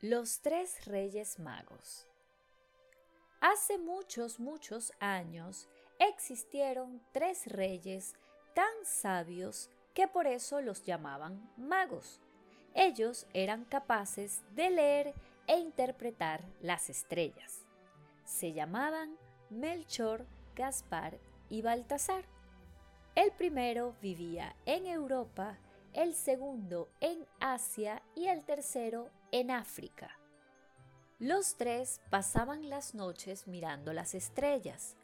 Los tres Reyes Magos Hace muchos, muchos años existieron tres reyes tan sabios que por eso los llamaban magos. Ellos eran capaces de leer e interpretar las estrellas. Se llamaban Melchor, Gaspar y Baltasar. El primero vivía en Europa, el segundo en Asia y el tercero en África. Los tres pasaban las noches mirando las estrellas,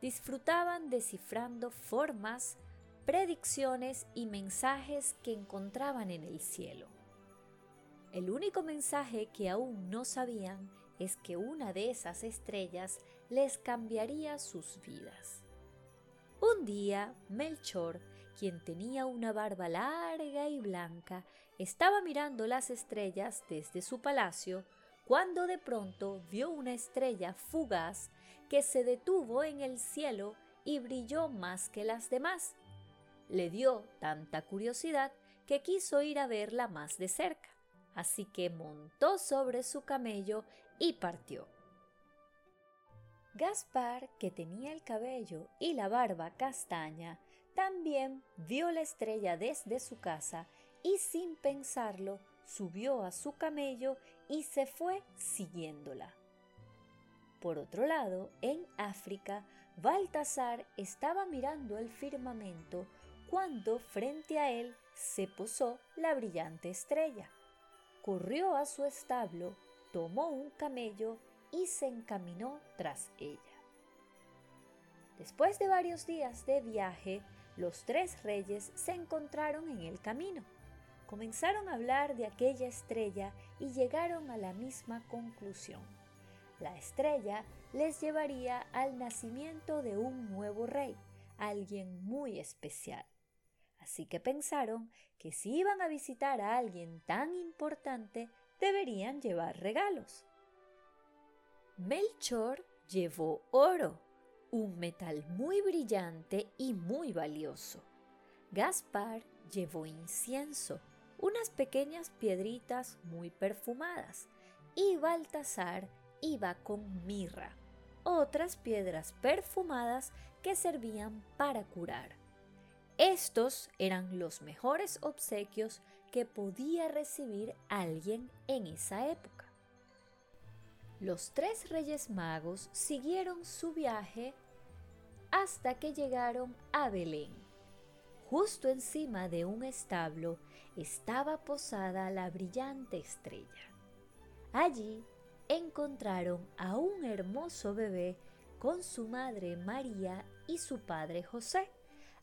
disfrutaban descifrando formas, predicciones y mensajes que encontraban en el cielo. El único mensaje que aún no sabían es que una de esas estrellas les cambiaría sus vidas. Un día, Melchor, quien tenía una barba larga y blanca, estaba mirando las estrellas desde su palacio cuando de pronto vio una estrella fugaz que se detuvo en el cielo y brilló más que las demás. Le dio tanta curiosidad que quiso ir a verla más de cerca, así que montó sobre su camello y partió. Gaspar, que tenía el cabello y la barba castaña, también vio la estrella desde su casa y sin pensarlo subió a su camello y se fue siguiéndola. Por otro lado, en África, Baltasar estaba mirando el firmamento cuando frente a él se posó la brillante estrella. Corrió a su establo, tomó un camello y se encaminó tras ella. Después de varios días de viaje, los tres reyes se encontraron en el camino. Comenzaron a hablar de aquella estrella y llegaron a la misma conclusión. La estrella les llevaría al nacimiento de un nuevo rey, alguien muy especial. Así que pensaron que si iban a visitar a alguien tan importante, deberían llevar regalos. Melchor llevó oro, un metal muy brillante y muy valioso. Gaspar llevó incienso, unas pequeñas piedritas muy perfumadas, y Baltasar iba con mirra, otras piedras perfumadas que servían para curar. Estos eran los mejores obsequios que podía recibir alguien en esa época. Los tres reyes magos siguieron su viaje hasta que llegaron a Belén Justo encima de un establo estaba posada la brillante estrella. Allí encontraron a un hermoso bebé con su madre María y su padre José,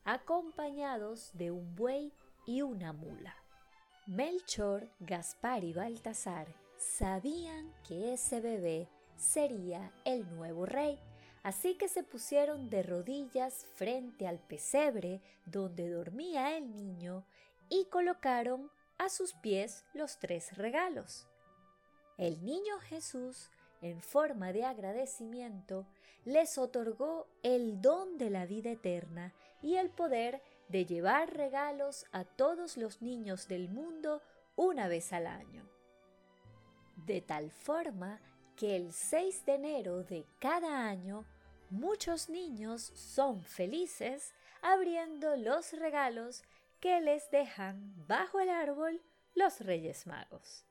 acompañados de un buey y una mula. Melchor, Gaspar y Baltasar sabían que ese bebé sería el nuevo rey Así que se pusieron de rodillas frente al pesebre donde dormía el niño y colocaron a sus pies los tres regalos. El niño Jesús, en forma de agradecimiento, les otorgó el don de la vida eterna y el poder de llevar regalos a todos los niños del mundo una vez al año. De tal forma que el 6 de enero de cada año muchos niños son felices abriendo los regalos que les dejan bajo el árbol los Reyes Magos.